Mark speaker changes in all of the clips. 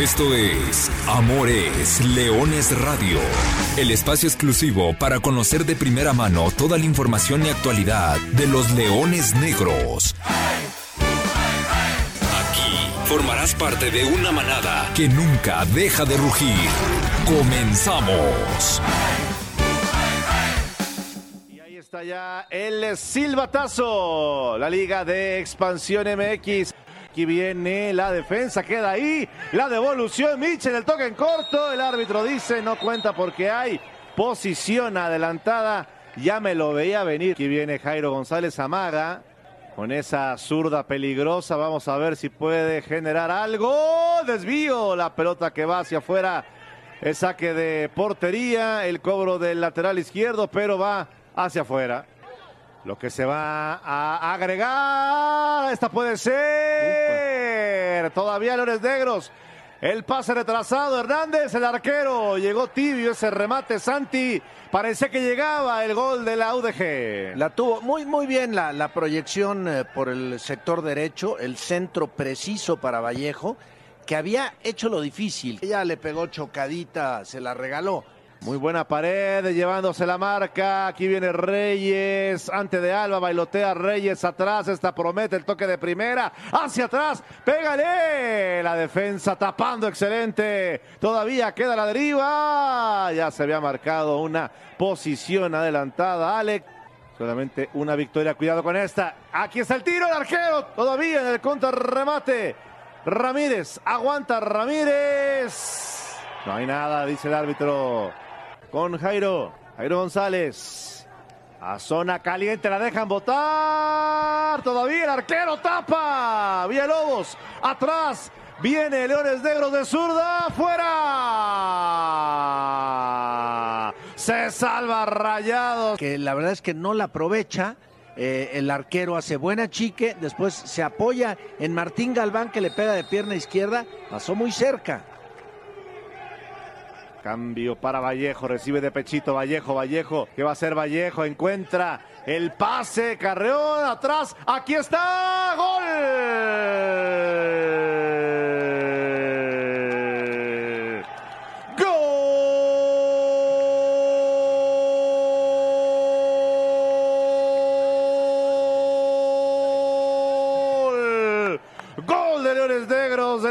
Speaker 1: Esto es Amores Leones Radio, el espacio exclusivo para conocer de primera mano toda la información y actualidad de los leones negros. Aquí formarás parte de una manada que nunca deja de rugir. Comenzamos.
Speaker 2: Y ahí está ya el silbatazo, la Liga de Expansión MX. Aquí viene la defensa, queda ahí. La devolución, Mitchell, el toque en corto. El árbitro dice no cuenta porque hay posición adelantada. Ya me lo veía venir. Aquí viene Jairo González Amaga con esa zurda peligrosa. Vamos a ver si puede generar algo. Desvío, la pelota que va hacia afuera. El saque de portería, el cobro del lateral izquierdo, pero va hacia afuera. Lo que se va a agregar, esta puede ser. Todavía Leones Negros. El pase retrasado, Hernández, el arquero. Llegó tibio ese remate, Santi. Parecía que llegaba el gol de la UDG.
Speaker 3: La tuvo muy, muy bien la, la proyección eh, por el sector derecho, el centro preciso para Vallejo, que había hecho lo difícil. Ella le pegó chocadita, se la regaló.
Speaker 2: Muy buena pared, llevándose la marca. Aquí viene Reyes, ante de Alba, bailotea Reyes atrás. Esta promete el toque de primera. Hacia atrás, pégale. La defensa tapando, excelente. Todavía queda la deriva. Ya se había marcado una posición adelantada, Alex. Solamente una victoria, cuidado con esta. Aquí está el tiro, el arquero. Todavía en el contrarremate. Ramírez, aguanta Ramírez. No hay nada, dice el árbitro con Jairo. Jairo González. A zona caliente la dejan botar. Todavía el arquero tapa. Villalobos. Atrás. Viene Leones Negros de zurda. ¡Fuera! Se salva Rayados.
Speaker 3: Que la verdad es que no la aprovecha. Eh, el arquero hace buena chique. Después se apoya en Martín Galván que le pega de pierna izquierda. Pasó muy cerca.
Speaker 2: Cambio para Vallejo, recibe de pechito Vallejo, Vallejo, ¿qué va a hacer Vallejo? Encuentra el pase, Carreón atrás, aquí está, gol.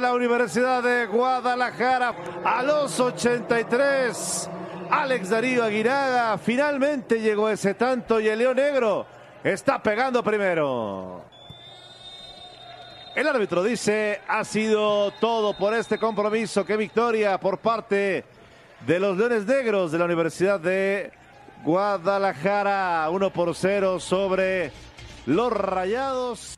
Speaker 2: La Universidad de Guadalajara a los 83. Alex Darío Aguinaga finalmente llegó ese tanto y el León Negro está pegando primero. El árbitro dice, ha sido todo por este compromiso. Qué victoria por parte de los Leones Negros de la Universidad de Guadalajara. 1 por 0 sobre los Rayados.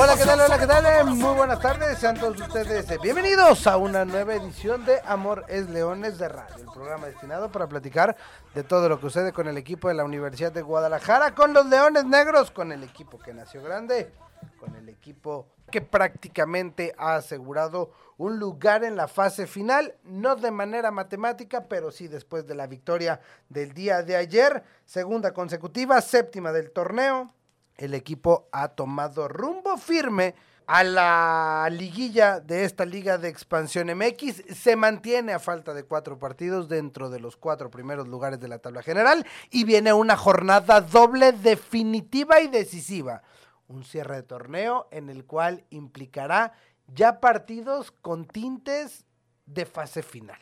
Speaker 4: Hola, ¿qué tal? Hola, ¿qué tal? Muy buenas tardes, sean todos ustedes eh, bienvenidos a una nueva edición de Amor es Leones de Radio, el programa destinado para platicar de todo lo que sucede con el equipo de la Universidad de Guadalajara, con los Leones Negros, con el equipo que nació grande, con el equipo que prácticamente ha asegurado un lugar en la fase final, no de manera matemática, pero sí después de la victoria del día de ayer, segunda consecutiva, séptima del torneo, el equipo ha tomado rumbo firme a la liguilla de esta liga de expansión MX. Se mantiene a falta de cuatro partidos dentro de los cuatro primeros lugares de la tabla general y viene una jornada doble definitiva y decisiva. Un cierre de torneo en el cual implicará ya partidos con tintes de fase final.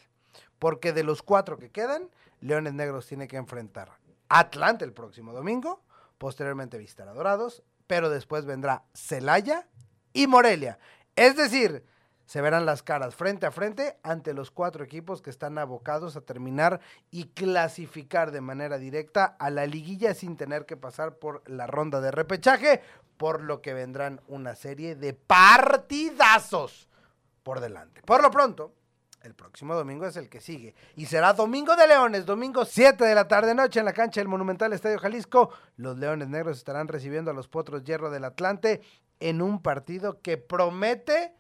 Speaker 4: Porque de los cuatro que quedan, Leones Negros tiene que enfrentar Atlanta el próximo domingo, posteriormente visitar a Dorados, pero después vendrá Celaya y Morelia. Es decir, se verán las caras frente a frente ante los cuatro equipos que están abocados a terminar y clasificar de manera directa a la liguilla sin tener que pasar por la ronda de repechaje, por lo que vendrán una serie de partidazos por delante. Por lo pronto, El próximo domingo es el que sigue. Y será Domingo de Leones, domingo 7 de la tarde noche en la cancha del Monumental Estadio Jalisco. Los Leones Negros estarán recibiendo a los Potros Hierro del Atlante en un partido que promete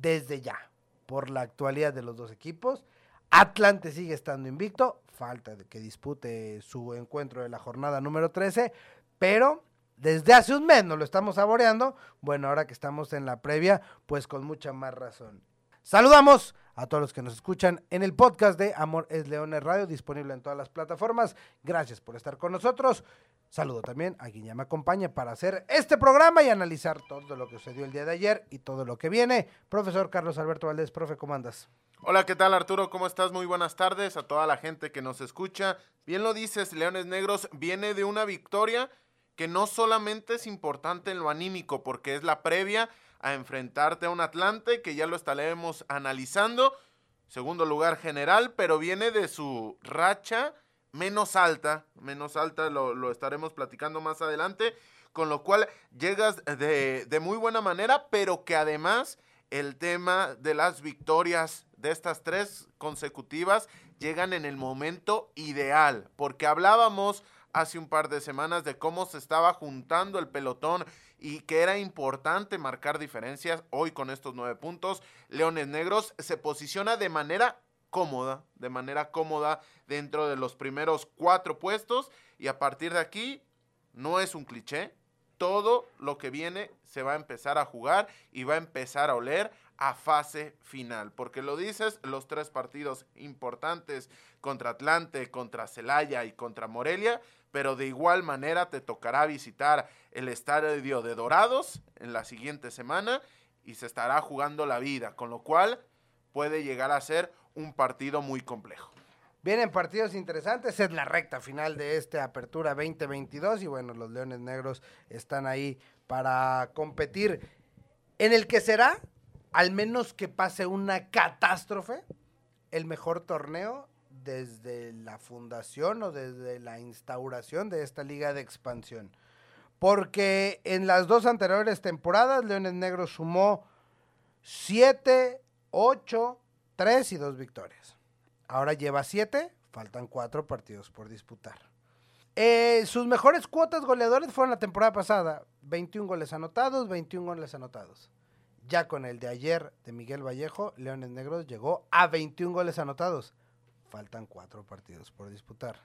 Speaker 4: desde ya, por la actualidad de los dos equipos. Atlante sigue estando invicto, falta de que dispute su encuentro de la jornada número 13, pero desde hace un mes nos lo estamos saboreando. Bueno, ahora que estamos en la previa, pues con mucha más razón. Saludamos a todos los que nos escuchan en el podcast de Amor es Leones Radio, disponible en todas las plataformas. Gracias por estar con nosotros. Saludo también a quien ya me acompaña para hacer este programa y analizar todo lo que sucedió el día de ayer y todo lo que viene. Profesor Carlos Alberto Valdés, profe, ¿cómo andas?
Speaker 5: Hola, ¿qué tal Arturo? ¿Cómo estás? Muy buenas tardes a toda la gente que nos escucha. Bien lo dices, Leones Negros viene de una victoria que no solamente es importante en lo anímico, porque es la previa a enfrentarte a un Atlante, que ya lo estaremos analizando, segundo lugar general, pero viene de su racha menos alta, menos alta, lo, estaremos platicando más adelante, con lo cual llegas de, de muy buena manera, pero que además el tema de las victorias de estas tres consecutivas llegan en el momento ideal, porque hablábamos hace un par de semanas de cómo se estaba juntando el pelotón y que era importante marcar diferencias. Hoy con estos nueve puntos, Leones Negros se posiciona de manera cómoda, de manera cómoda dentro de los primeros cuatro puestos y a partir de aquí no es un cliché. Todo lo que viene se va a empezar a jugar y va a empezar a oler a fase final. Porque lo dices, los tres partidos importantes contra Atlante, contra Celaya y contra Morelia, pero de igual manera te tocará visitar el estadio de Dorados en la siguiente semana y se estará jugando la vida, con lo cual puede llegar a ser un partido muy complejo.
Speaker 4: Vienen partidos interesantes, es la recta final de esta apertura 2022 y bueno, los Leones Negros están ahí para competir en el que será, al menos que pase una catástrofe, el mejor torneo desde la fundación o desde la instauración de esta liga de expansión. Porque en las dos anteriores temporadas, Leones Negros sumó 7, 8, 3 y 2 victorias. Ahora lleva 7, faltan 4 partidos por disputar. Eh, sus mejores cuotas goleadores fueron la temporada pasada. 21 goles anotados, 21 goles anotados. Ya con el de ayer de Miguel Vallejo, Leones Negros llegó a 21 goles anotados. Faltan 4 partidos por disputar.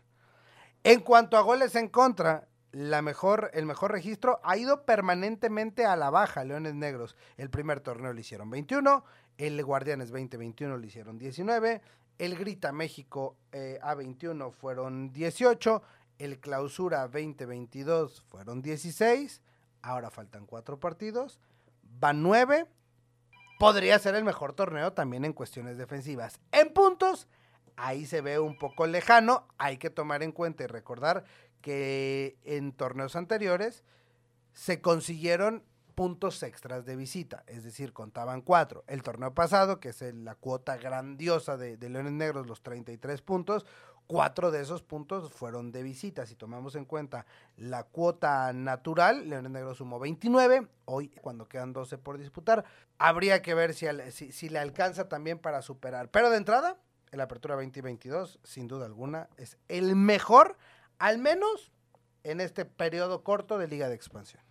Speaker 4: En cuanto a goles en contra, la mejor, el mejor registro ha ido permanentemente a la baja, Leones Negros. El primer torneo le hicieron 21, el Guardianes 2021 le hicieron 19, el Grita México eh, A21 fueron 18, el Clausura 2022 fueron 16, ahora faltan cuatro partidos, van 9, podría ser el mejor torneo también en cuestiones defensivas. En puntos, ahí se ve un poco lejano, hay que tomar en cuenta y recordar que en torneos anteriores se consiguieron puntos extras de visita, es decir, contaban cuatro. El torneo pasado, que es la cuota grandiosa de, Leones Negros, los 33 puntos, cuatro de esos puntos fueron de visita. Si tomamos en cuenta la cuota natural, Leones Negros sumó 29, hoy cuando quedan 12 por disputar, habría que ver si, si, si le alcanza también para superar. Pero de entrada, el Apertura 2022, sin duda alguna, es el mejor, al menos en este periodo corto de Liga de Expansión.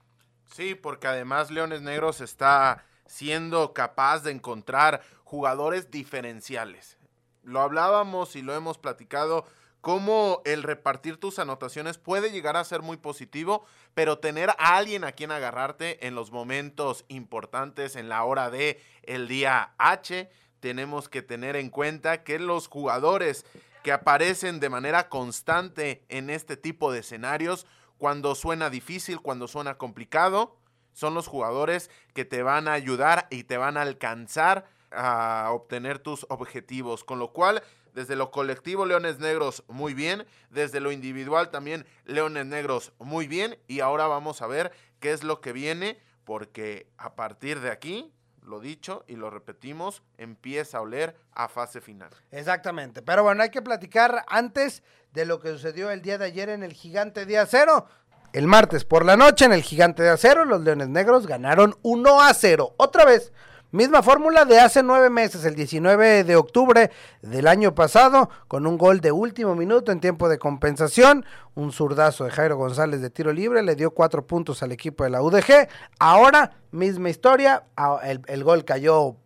Speaker 5: Sí, porque además Leones Negros está siendo capaz de encontrar jugadores diferenciales. Lo hablábamos y lo hemos platicado, cómo el repartir tus anotaciones puede llegar a ser muy positivo, pero tener a alguien a quien agarrarte en los momentos importantes, en la hora de el día H, tenemos que tener en cuenta que los jugadores que aparecen de manera constante en este tipo de escenarios, cuando suena difícil, cuando suena complicado, son los jugadores que te van a ayudar y te van a alcanzar a obtener tus objetivos. Con lo cual, desde lo colectivo, Leones Negros muy bien. Desde lo individual también, Leones Negros muy bien. Y ahora vamos a ver qué es lo que viene, porque a partir de aquí, lo dicho y lo repetimos, empieza a oler a fase final.
Speaker 4: Exactamente. Pero bueno, hay que platicar antes de lo que sucedió el día de ayer en el Gigante de Acero. El martes por la noche en el Gigante de Acero, los Leones Negros ganaron 1 a 0. Otra vez, Misma fórmula de hace nueve meses, el 19 de octubre del año pasado, con un gol de último minuto en tiempo de compensación, un zurdazo de Jairo González de tiro libre, le dio cuatro puntos al equipo de la UDG. Ahora, misma historia, el, el gol cayó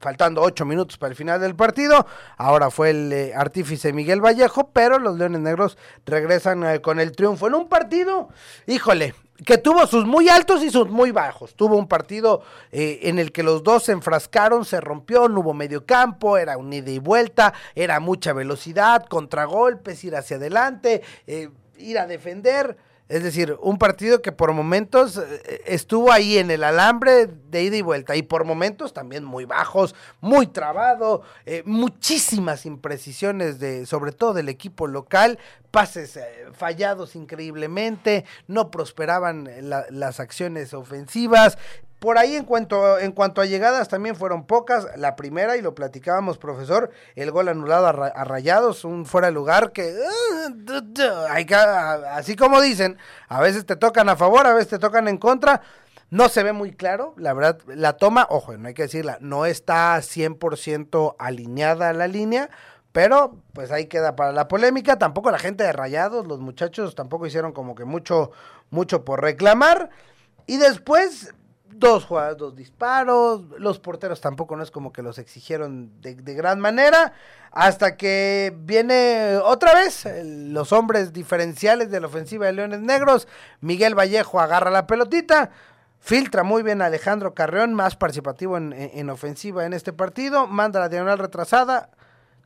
Speaker 4: faltando ocho minutos para el final del partido. Ahora fue el eh, artífice Miguel Vallejo, pero los Leones Negros regresan eh, con el triunfo en un partido, híjole, que tuvo sus muy altos y sus muy bajos. Tuvo un partido eh, en el que los dos se enfrascaron, se rompió, no hubo medio campo, era un ida y vuelta, era mucha velocidad, contragolpes, ir hacia adelante, ir a defender es decir, un partido que por momentos eh, estuvo ahí en el alambre de ida y vuelta y por momentos también muy bajos, muy trabado, eh, muchísimas imprecisiones de, sobre todo del equipo local, pases eh, fallados increíblemente, no prosperaban las acciones ofensivas, por ahí en cuanto, en cuanto a llegadas también fueron pocas. La primera, y lo platicábamos, profesor, el gol anulado a, Rayados, un fuera de lugar que, uh, así como dicen, a veces te tocan a favor, a veces te tocan en contra. No se ve muy claro, la verdad, la toma, ojo, no hay que decirla, no está 100% alineada a la línea, pero pues ahí queda para la polémica. Tampoco la gente de Rayados, los muchachos tampoco hicieron como que mucho, mucho por reclamar. Y después, dos jugadas, dos disparos. Los porteros tampoco no es como que los exigieron de, gran manera. Hasta que viene otra vez los hombres diferenciales de la ofensiva de Leones Negros. Miguel Vallejo agarra la pelotita. Filtra muy bien a Alejandro Carreón, más participativo en, en ofensiva en este partido. Manda la diagonal retrasada.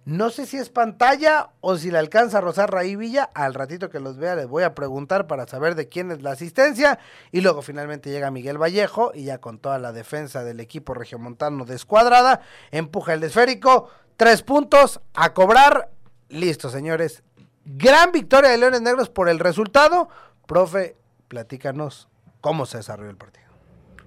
Speaker 4: No sé si es pantalla o si le alcanza a rozar Raí Villa. Al ratito que los vea les voy a preguntar para saber de quién es la asistencia. Y luego finalmente llega Miguel Vallejo y ya con toda la defensa del equipo regiomontano descuadrada, empuja el esférico. Tres puntos a cobrar. Listo, señores. Gran victoria de Leones Negros por el resultado. Profe, platícanos cómo se desarrolló el partido.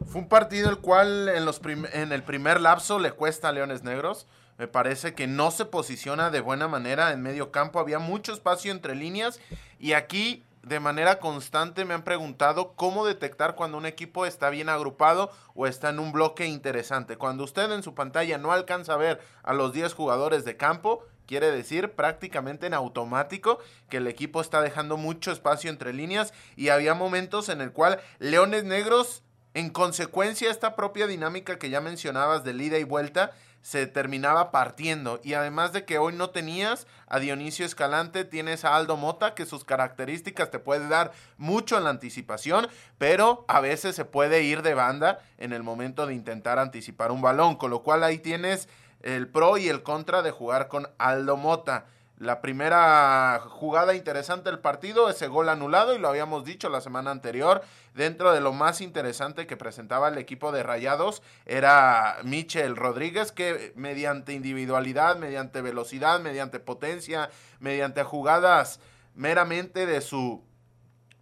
Speaker 5: Fue un partido el cual en, en el primer lapso le cuesta a Leones Negros me parece que no se posiciona de buena manera en medio campo. Había mucho espacio entre líneas. Y aquí, de manera constante, me han preguntado cómo detectar cuando un equipo está bien agrupado o está en un bloque interesante. Cuando usted en su pantalla no alcanza a ver a los 10 jugadores de campo, quiere decir prácticamente en automático que el equipo está dejando mucho espacio entre líneas. Y había momentos en el cual Leones Negros, en consecuencia, esta propia dinámica que ya mencionabas de ida y vuelta, se terminaba partiendo. Y además de que hoy no tenías a Dionisio Escalante, tienes a Aldo Mota, que sus características te puede dar mucho en la anticipación, pero a veces se puede ir de banda en el momento de intentar anticipar un balón, con lo cual ahí tienes el pro y el contra de jugar con Aldo Mota. La primera jugada interesante del partido, ese gol anulado, y lo habíamos dicho la semana anterior, dentro de lo más interesante que presentaba el equipo de Rayados, era Michel Rodríguez, que mediante individualidad, mediante velocidad, mediante potencia, mediante jugadas meramente de su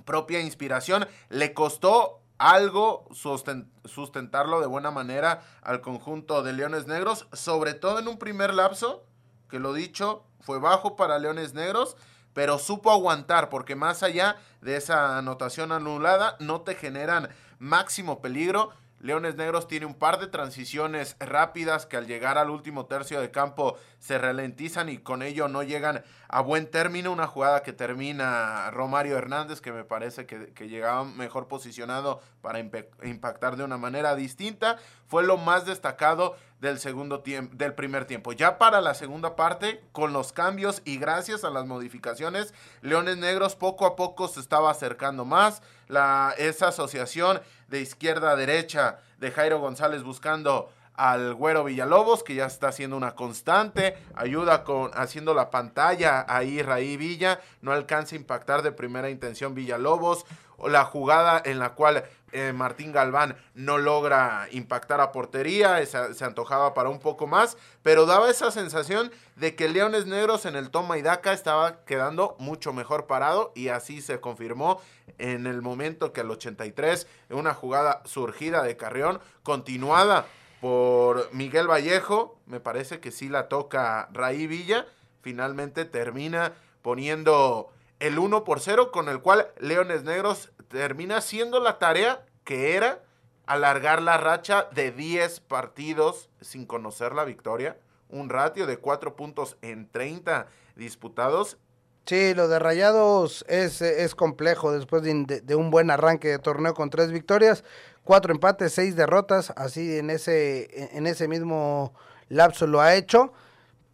Speaker 5: propia inspiración, le costó algo sustentarlo de buena manera al conjunto de Leones Negros, sobre todo en un primer lapso, que lo dicho, fue bajo para Leones Negros, pero supo aguantar, porque más allá de esa anotación anulada, no te generan máximo peligro. Leones Negros tiene un par de transiciones rápidas que al llegar al último tercio de campo se ralentizan y con ello no llegan a buen término. Una jugada que termina Romario Hernández, que me parece que, que llegaba mejor posicionado para impactar de una manera distinta. Fue lo más destacado del segundo tiempo, del primer tiempo. Ya para la segunda parte, con los cambios y gracias a las modificaciones, Leones Negros poco a poco se estaba acercando más. La, esa asociación de izquierda a derecha de Jairo González buscando al Güero Villalobos, que ya está haciendo una constante, ayuda con haciendo la pantalla ahí Raí Villa, no alcanza a impactar de primera intención Villalobos, o la jugada en la cual eh, Martín Galván no logra impactar a portería, se, antojaba para un poco más, pero daba esa sensación de que Leones Negros en el toma y daca estaba quedando mucho mejor parado y así se confirmó en el momento que al 83, una jugada surgida de Carrión, continuada por Miguel Vallejo, me parece que sí la toca Raí Villa, finalmente termina poniendo el 1 por 0 con el cual Leones Negros termina haciendo la tarea que era alargar la racha de 10 partidos sin conocer la victoria. Un ratio de 4 puntos en 30 disputados.
Speaker 4: Sí, lo de Rayados es, es complejo después de, un buen arranque de torneo con tres victorias, cuatro empates, seis derrotas, así en ese, en ese mismo lapso lo ha hecho.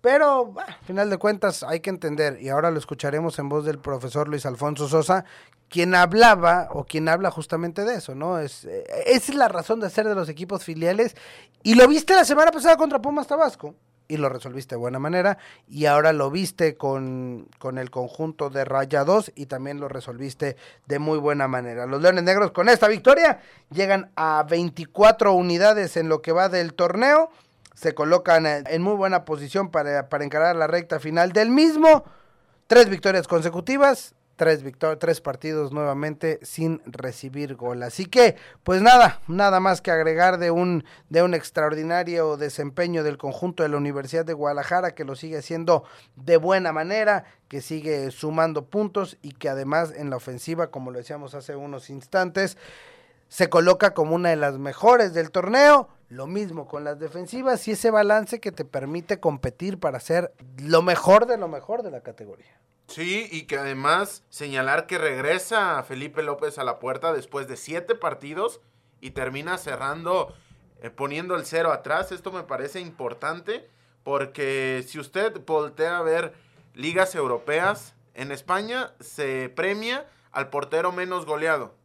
Speaker 4: Pero, a final de cuentas, hay que entender, y ahora lo escucharemos en voz del profesor Luis Alfonso Sosa, quien hablaba o quien habla justamente de eso, ¿no? Es, eh, esa es la razón de ser de los equipos filiales. Y lo viste la semana pasada contra Pumas Tabasco y lo resolviste de buena manera y ahora lo viste con, con el conjunto de Rayados y también lo resolviste de muy buena manera. Los Leones Negros con esta victoria llegan a 24 unidades en lo que va del torneo se colocan en muy buena posición para, para encarar la recta final del mismo. Tres victorias consecutivas, tres, tres partidos nuevamente sin recibir gol. Así que, pues nada, nada más que agregar de un, de un extraordinario desempeño del conjunto de la Universidad de Guadalajara, que lo sigue haciendo de buena manera, que sigue sumando puntos y que además en la ofensiva, como lo decíamos hace unos instantes, se coloca como una de las mejores del torneo. Lo mismo con las defensivas y ese balance que te permite competir para ser lo mejor de lo mejor de la categoría.
Speaker 5: Sí, y que además señalar que regresa Felipe López a la puerta después de siete partidos y termina cerrando, eh, poniendo el cero atrás. Esto me parece importante porque si usted voltea a ver ligas europeas, en España se premia al portero menos goleado,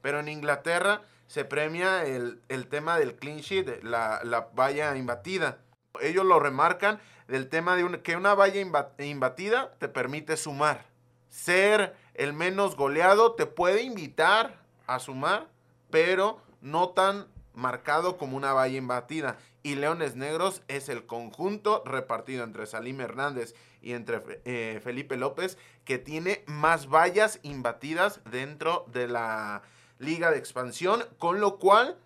Speaker 5: pero en Inglaterra se premia el, tema del clean sheet, la, la, valla imbatida. Ellos lo remarcan del tema de que una valla imbatida te permite sumar. Ser el menos goleado te puede invitar a sumar, pero no tan marcado como una valla imbatida. Y Leones Negros es el conjunto repartido entre Salim Hernández y entre eh, Felipe López que tiene más vallas imbatidas dentro de la liga de expansión, con lo cual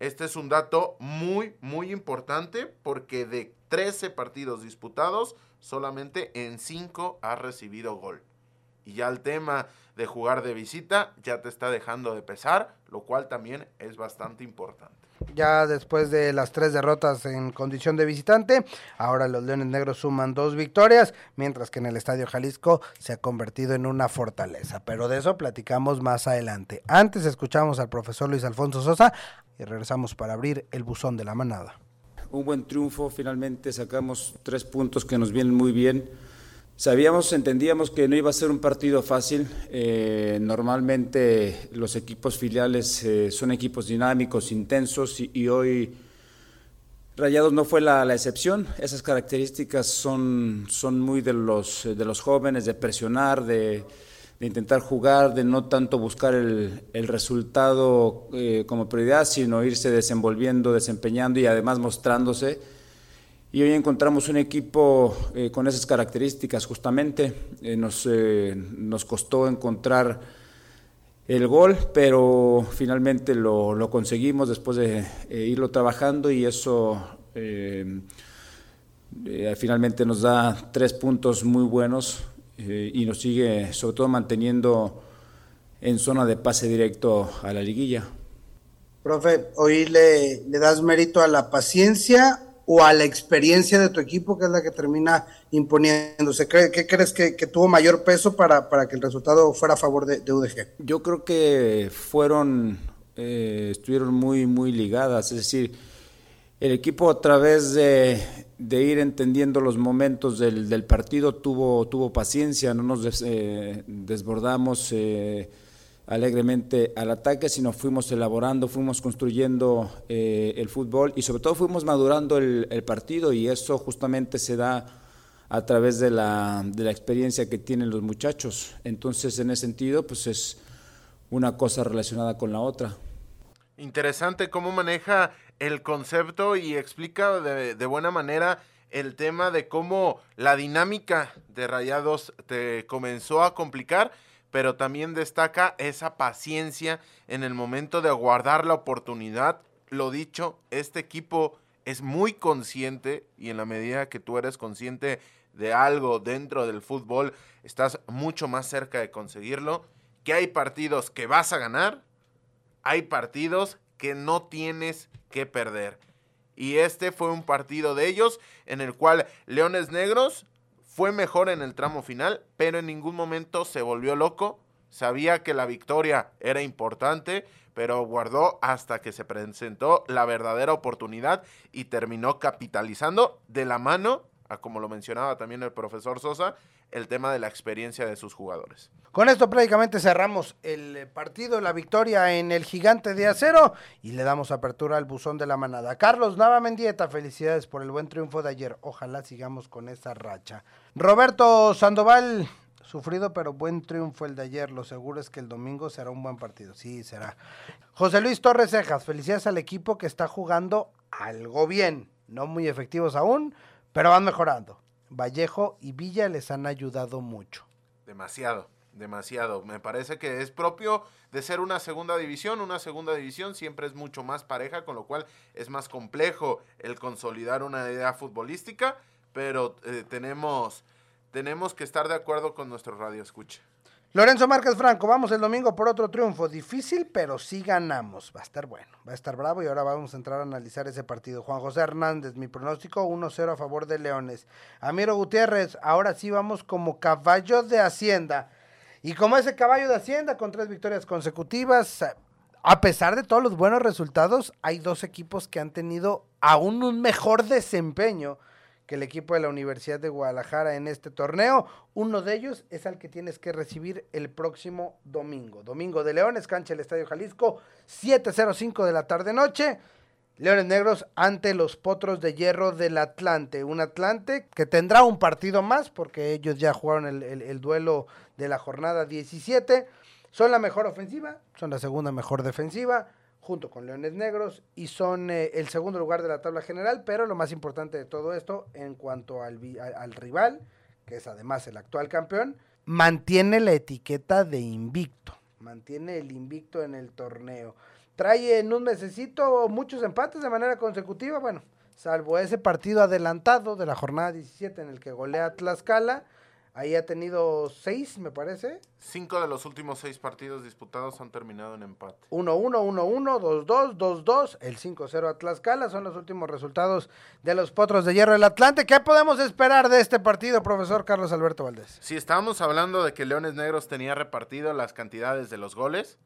Speaker 5: este es un dato muy, muy importante porque de 13 partidos disputados, solamente en 5 ha recibido gol. Y ya el tema de jugar de visita ya te está dejando de pesar, lo cual también es bastante importante
Speaker 4: ya después de las tres derrotas en condición de visitante. Ahora los Leones Negros suman dos victorias, mientras que en el Estadio Jalisco se ha convertido en una fortaleza. Pero de eso platicamos más adelante. Antes escuchamos al profesor Luis Alfonso Sosa y regresamos para abrir el buzón de la manada.
Speaker 6: Un buen triunfo, finalmente sacamos tres puntos que nos vienen muy bien Sabíamos, entendíamos que no iba a ser un partido fácil. Eh, normalmente los equipos filiales eh, son equipos dinámicos, intensos y, hoy Rayados no fue la, excepción. Esas características son, son muy de los, de los jóvenes, de presionar, de, intentar jugar, de no tanto buscar el, el resultado eh, como prioridad, sino irse desenvolviendo, desempeñando y además mostrándose y hoy encontramos un equipo eh, con esas características justamente. Eh, nos, eh, nos costó encontrar el gol, pero finalmente lo, lo conseguimos después de irlo trabajando y eso finalmente nos da tres puntos muy buenos y nos sigue sobre todo manteniendo en zona de pase directo a la liguilla.
Speaker 4: Profe, hoy le, le das mérito a la paciencia o a la experiencia de tu equipo, que es la que termina imponiéndose? ¿Qué, crees que, tuvo mayor peso para, para, que el resultado fuera a favor de, UDG?
Speaker 6: Yo creo que fueron, eh, estuvieron muy, muy ligadas, es decir, el equipo a través de, de ir entendiendo los momentos del, del, partido tuvo, tuvo paciencia, no nos eh, desbordamos. Eh, alegremente al ataque, sino fuimos elaborando, fuimos construyendo eh, el fútbol y sobre todo fuimos madurando el, partido y eso justamente se da a través de la, de la experiencia que tienen los muchachos. Entonces, en ese sentido, pues es una cosa relacionada con la otra.
Speaker 5: Interesante cómo maneja el concepto y explica de, buena manera el tema de cómo la dinámica de Rayados te comenzó a complicar pero también destaca esa paciencia en el momento de aguardar la oportunidad. Lo dicho, este equipo es muy consciente y en la medida que tú eres consciente de algo dentro del fútbol, estás mucho más cerca de conseguirlo, que hay partidos que vas a ganar, hay partidos que no tienes que perder. Y este fue un partido de ellos en el cual Leones Negros fue mejor en el tramo final, pero en ningún momento se volvió loco. Sabía que la victoria era importante, pero guardó hasta que se presentó la verdadera oportunidad y terminó capitalizando de la mano, a como lo mencionaba también el profesor Sosa, el tema de la experiencia de sus jugadores.
Speaker 4: Con esto prácticamente cerramos el partido, la victoria en el gigante de acero y le damos apertura al buzón de la manada. Carlos Nava Mendieta, felicidades por el buen triunfo de ayer. Ojalá sigamos con esa racha. Roberto Sandoval, Sufrido pero buen triunfo el de ayer. Lo seguro es que el domingo será un buen partido. Sí, será. José Luis Torres Cejas, felicidades al equipo que está jugando algo bien. No muy efectivos aún, pero van mejorando. Vallejo y Villa les han ayudado mucho.
Speaker 5: Demasiado, demasiado. Me parece que es propio de ser una segunda división. Una segunda división siempre es mucho más pareja, con lo cual es más complejo el consolidar una idea futbolística, pero eh, tenemos tenemos que estar de acuerdo con nuestro radio escucha.
Speaker 4: Lorenzo Márquez Franco, vamos el domingo por otro triunfo. Difícil, pero sí ganamos. Va a estar bueno, va a estar bravo y ahora vamos a entrar a analizar ese partido. Juan José Hernández, mi pronóstico 1-0 a favor de Leones. Amiro Gutiérrez, ahora sí vamos como caballo de Hacienda. Y como ese caballo de Hacienda con tres victorias consecutivas, a pesar de todos los buenos resultados, hay dos equipos que han tenido aún un mejor desempeño que el equipo de la Universidad de Guadalajara en este torneo. Uno de ellos es al que tienes que recibir el próximo domingo. Domingo de Leones, cancha el Estadio Jalisco, 7.05 de la tarde-noche. Leones Negros ante los Potros de Hierro del Atlante. Un Atlante que tendrá un partido más porque ellos ya jugaron el, el duelo de la jornada 17. Son la mejor ofensiva, son la segunda mejor defensiva junto con Leones Negros y son eh, el segundo lugar de la tabla general, pero lo más importante de todo esto en cuanto al, al rival, que es además el actual campeón, mantiene la etiqueta de invicto, mantiene el invicto en el torneo. Trae en un mesecito muchos empates de manera consecutiva, bueno, salvo ese partido adelantado de la jornada 17 en el que golea Tlaxcala, Ahí ha tenido seis, me parece.
Speaker 5: Cinco de los últimos seis partidos disputados han terminado en empate.
Speaker 4: 1-1, 1-1, 2-2, 2-2. El 5-0 a Tlaxcala son los últimos resultados de los Potros de Hierro del Atlante. ¿Qué podemos esperar de este partido, profesor Carlos Alberto Valdés?
Speaker 5: Si estábamos hablando de que Leones Negros tenía repartido las cantidades de los goles,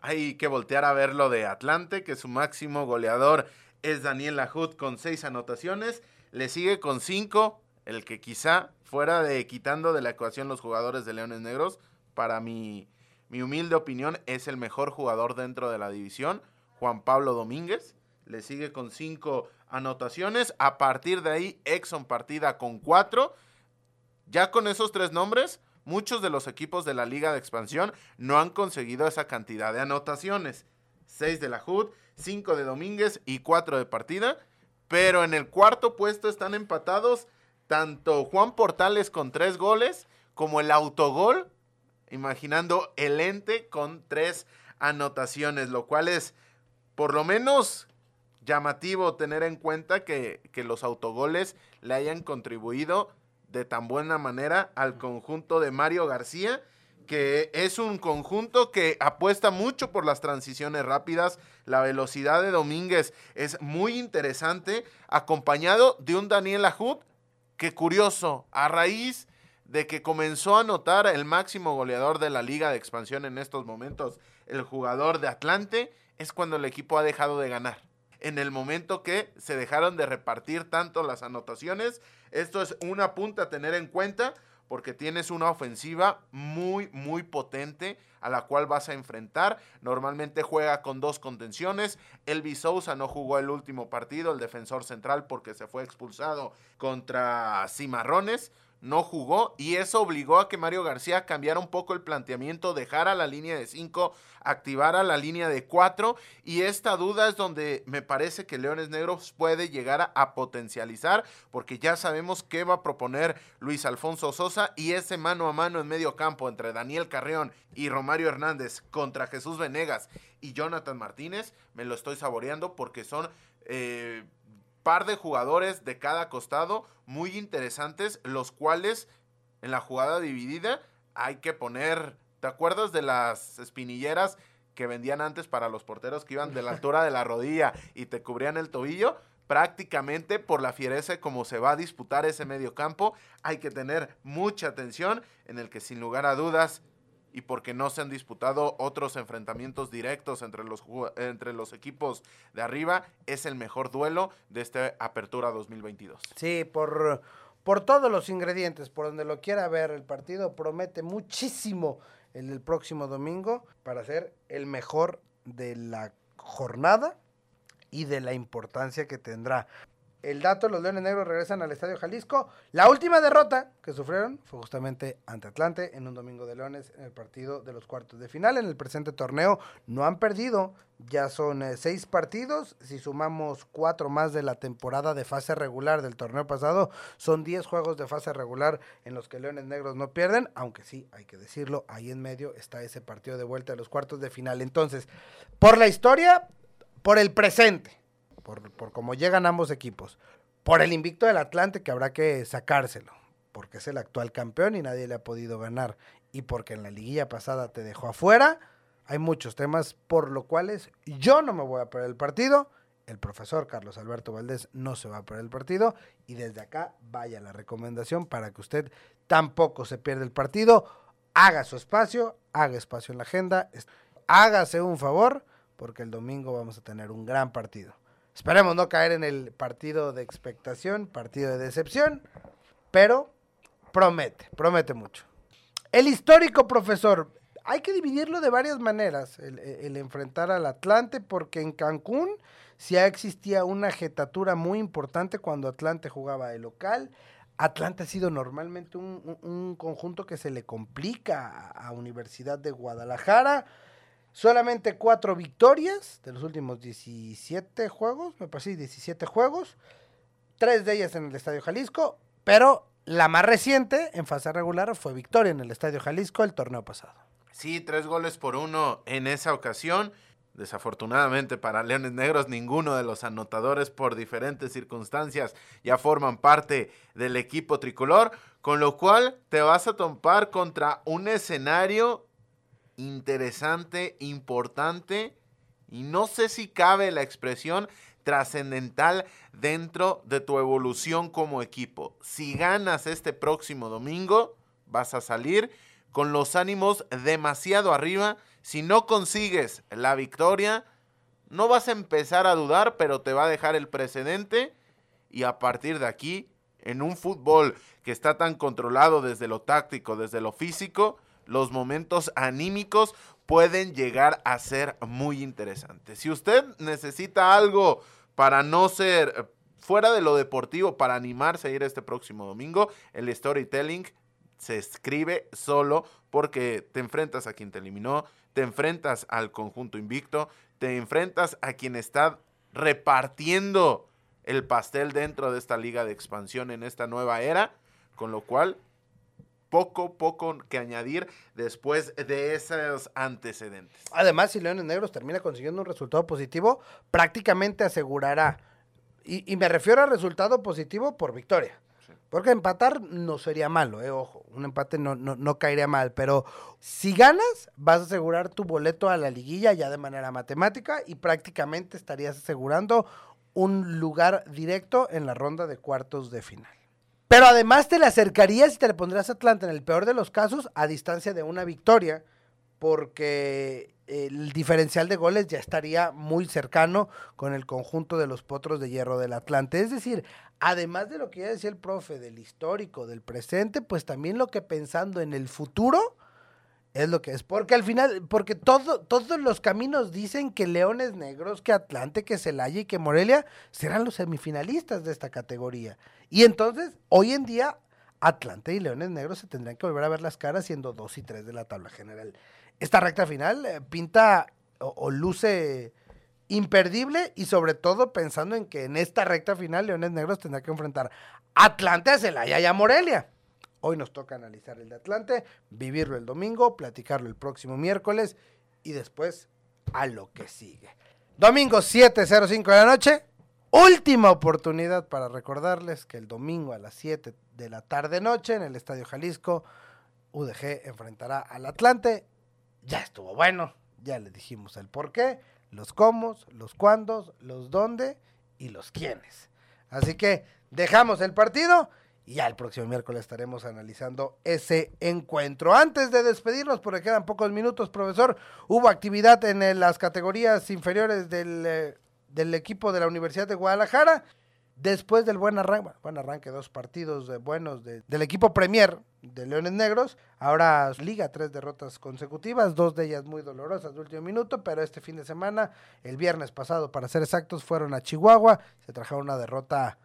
Speaker 5: hay que voltear a ver lo de Atlante, que su máximo goleador es Daniel Lajut con seis anotaciones. Le sigue con cinco el que quizá fuera de quitando de la ecuación los jugadores de Leones Negros, para mi, mi humilde opinión es el mejor jugador dentro de la división, Juan Pablo Domínguez. Le sigue con cinco anotaciones. A partir de ahí, Exxon partida con cuatro. Ya con esos tres nombres, muchos de los equipos de la Liga de Expansión no han conseguido esa cantidad de anotaciones. Seis de la HUD, cinco de Domínguez y cuatro de partida. Pero en el cuarto puesto están empatados tanto Juan Portales con tres goles como el autogol, imaginando el ente con tres anotaciones, lo cual es por lo menos llamativo tener en cuenta que, que los autogoles le hayan contribuido de tan buena manera al conjunto de Mario García que es un conjunto que apuesta mucho por las transiciones rápidas. La velocidad de Domínguez es muy interesante, acompañado de un Daniel Ajud Qué curioso, a raíz de que comenzó a anotar el máximo goleador de la liga de expansión en estos momentos, el jugador de Atlante, es cuando el equipo ha dejado de ganar. En el momento que se dejaron de repartir tanto las anotaciones, esto es una punta a tener en cuenta porque tienes una ofensiva muy, muy potente a la cual vas a enfrentar. Normalmente juega con dos contenciones. Elvis Sousa no jugó el último partido, el defensor central, porque se fue expulsado contra Cimarrones no jugó y eso obligó a que Mario García cambiara un poco el planteamiento, dejara la línea de 5, activara la línea de 4 y esta duda es donde me parece que Leones Negros puede llegar a, potencializar porque ya sabemos qué va a proponer Luis Alfonso Sosa y ese mano a mano en medio campo entre Daniel Carreón y Romario Hernández contra Jesús Venegas y Jonathan Martínez, me lo estoy saboreando porque son... Eh, par de jugadores de cada costado muy interesantes, los cuales en la jugada dividida hay que poner, ¿te acuerdas de las espinilleras que vendían antes para los porteros que iban de la altura de la rodilla y te cubrían el tobillo, prácticamente por la fiereza como se va a disputar ese medio campo, hay que tener mucha atención en el que sin lugar a dudas y porque no se han disputado otros enfrentamientos directos entre los, entre los equipos de arriba, es el mejor duelo de esta apertura 2022.
Speaker 4: Sí, por, por todos los ingredientes, por donde lo quiera ver, el partido promete muchísimo el, próximo domingo para ser el mejor de la jornada y de la importancia que tendrá. El dato, los Leones Negros regresan al Estadio Jalisco. La última derrota que sufrieron fue justamente ante Atlante en un domingo de Leones en el partido de los cuartos de final. En el presente torneo no han perdido, ya son eh, seis partidos. Si sumamos cuatro más de la temporada de fase regular del torneo pasado, son diez juegos de fase regular en los que Leones Negros no pierden. Aunque sí, hay que decirlo, ahí en medio está ese partido de vuelta de los cuartos de final. Entonces, por la historia, por el presente por, por cómo llegan ambos equipos, por el invicto del Atlante que habrá que sacárselo, porque es el actual campeón y nadie le ha podido ganar, y porque en la liguilla pasada te dejó afuera, hay muchos temas por los cuales yo no me voy a perder el partido, el profesor Carlos Alberto Valdés no se va a perder el partido, y desde acá vaya la recomendación para que usted tampoco se pierda el partido, haga su espacio, haga espacio en la agenda, hágase un favor, porque el domingo vamos a tener un gran partido. Esperemos no caer en el partido de expectación, partido de decepción, pero promete, promete mucho. El histórico profesor, hay que dividirlo de varias maneras, el, enfrentar al Atlante, porque en Cancún ya existía una jetatura muy importante cuando Atlante jugaba de local. Atlante ha sido normalmente un, un, un conjunto que se le complica a Universidad de Guadalajara. Solamente cuatro victorias de los últimos 17 juegos, me parece 17 juegos, tres de ellas en el Estadio Jalisco, pero la más reciente en fase regular fue victoria en el Estadio Jalisco el torneo pasado.
Speaker 5: Sí, tres goles por uno en esa ocasión. Desafortunadamente para Leones Negros, ninguno de los anotadores por diferentes circunstancias ya forman parte del equipo tricolor, con lo cual te vas a topar contra un escenario interesante, importante y no sé si cabe la expresión trascendental dentro de tu evolución como equipo. Si ganas este próximo domingo, vas a salir con los ánimos demasiado arriba. Si no consigues la victoria, no vas a empezar a dudar, pero te va a dejar el precedente y a partir de aquí, en un fútbol que está tan controlado desde lo táctico, desde lo físico, los momentos anímicos pueden llegar a ser muy interesantes. Si usted necesita algo para no ser eh, fuera de lo deportivo, para animarse a ir este próximo domingo, el storytelling se escribe solo porque te enfrentas a quien te eliminó, te enfrentas al conjunto invicto, te enfrentas a quien está repartiendo el pastel dentro de esta liga de expansión en esta nueva era, con lo cual poco, poco que añadir después de esos antecedentes.
Speaker 4: Además, si Leones Negros termina consiguiendo un resultado positivo, prácticamente asegurará, y, y me refiero a resultado positivo por victoria. Sí. Porque empatar no sería malo, eh, ojo, un empate no, no, no, caería mal, pero si ganas, vas a asegurar tu boleto a la liguilla ya de manera matemática y prácticamente estarías asegurando un lugar directo en la ronda de cuartos de final. Pero además te le acercarías y te le pondrías a Atlanta en el peor de los casos a distancia de una victoria, porque el diferencial de goles ya estaría muy cercano con el conjunto de los potros de hierro del Atlante. Es decir, además de lo que ya decía el profe, del histórico, del presente, pues también lo que pensando en el futuro es lo que es. Porque al final, porque todo, todos los caminos dicen que Leones Negros, que Atlante, que Celaya y que Morelia serán los semifinalistas de esta categoría. Y entonces, hoy en día, Atlante y Leones Negros se tendrán que volver a ver las caras siendo dos y tres de la tabla general. Esta recta final eh, pinta o, o, luce imperdible y sobre todo pensando en que en esta recta final Leones Negros tendrá que enfrentar a Atlante, a Celaya y a Morelia. Hoy nos toca analizar el de Atlante, vivirlo el domingo, platicarlo el próximo miércoles y después a lo que sigue. Domingo 7.05 de la noche, última oportunidad para recordarles que el domingo a las 7 de la tarde noche en el Estadio Jalisco, UDG enfrentará al Atlante. Ya estuvo bueno, ya le dijimos el por qué, los cómo, los cuándos, los dónde y los quiénes. Así que dejamos el partido y ya el próximo miércoles estaremos analizando ese encuentro. Antes de despedirnos, porque quedan pocos minutos, profesor, hubo actividad en eh, las categorías inferiores del, eh, del equipo de la Universidad de Guadalajara. Después del buen arranque, buen arranque, dos partidos buenos de- del equipo Premier de Leones Negros, ahora Liga, tres derrotas consecutivas, dos de ellas muy dolorosas de último minuto, pero este fin de semana, el viernes pasado para ser exactos, fueron a Chihuahua, se trajeron una derrota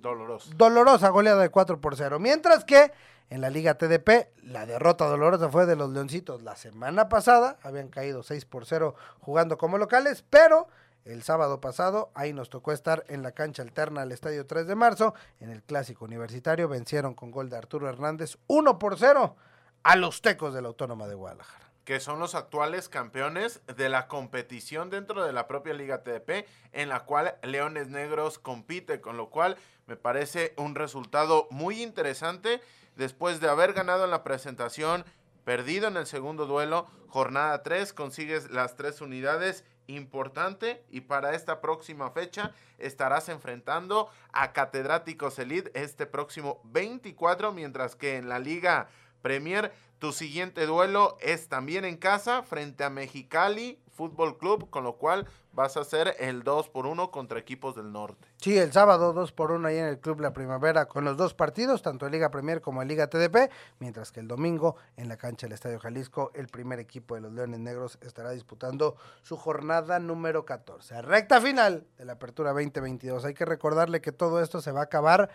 Speaker 5: Doloroso.
Speaker 4: dolorosa goleada de 4 por 0. Mientras que en la Liga TDP, la derrota dolorosa fue de los Leoncitos la semana pasada. Habían caído 6 por 0 jugando como locales, pero el sábado pasado ahí nos tocó estar en la cancha alterna al Estadio 3 de marzo. En el Clásico Universitario vencieron con gol de Arturo Hernández 1 por 0 a los Tecos de la Autónoma de Guadalajara.
Speaker 5: que son los actuales campeones de la competición dentro de la propia Liga TDP, en la cual Leones Negros compite, con lo cual me parece un resultado muy interesante después de haber ganado en la presentación, perdido en el segundo duelo, jornada 3, consigues las tres unidades, importante, y para esta próxima fecha estarás enfrentando a Catedráticos Elite este próximo 24, mientras que en la Liga Premier tu siguiente duelo es también en casa frente a Mexicali Fútbol Club, con lo cual vas a hacer el 2 por 1 contra equipos del norte.
Speaker 4: Sí, el sábado 2 por 1 ahí en el Club La Primavera con los dos partidos, tanto Liga Premier como Liga TDP, mientras que el domingo en la cancha del Estadio Jalisco el primer equipo de los Leones Negros estará disputando su jornada número 14. Recta final de la Apertura 2022. Hay que recordarle que todo esto se va a acabar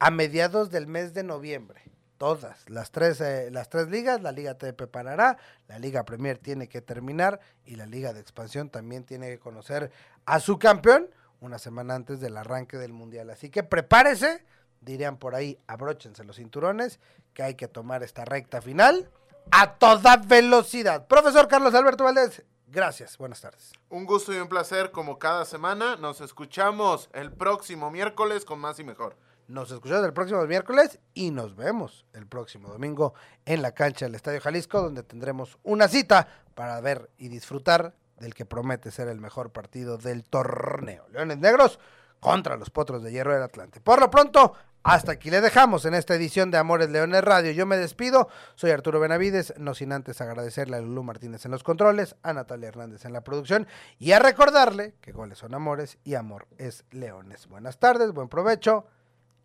Speaker 4: a mediados del mes de noviembre. Todas, las tres, eh, las tres ligas, la Liga TDP parará, la Liga Premier tiene que terminar y la Liga de Expansión también tiene que conocer a su campeón una semana antes del arranque del Mundial. Así que prepárese, dirían por ahí, abróchense los cinturones, que hay que tomar esta recta final a toda velocidad. Profesor Carlos Alberto Valdés, gracias, buenas tardes.
Speaker 5: Un gusto y un placer como cada semana. Nos escuchamos el próximo miércoles con más y mejor.
Speaker 4: Nos escuchamos el próximo miércoles y nos vemos el próximo domingo en la cancha del Estadio Jalisco, donde tendremos una cita para ver y disfrutar del que promete ser el mejor partido del torneo. Leones Negros contra los Potros de Hierro del Atlante. Por lo pronto, hasta aquí le dejamos en esta edición de Amores Leones Radio. Yo me despido, soy Arturo Benavides, no sin antes agradecerle a Lulú Martínez en los controles, a Natalia Hernández en la producción y a recordarle que goles son amores y amor es leones. Buenas tardes, buen provecho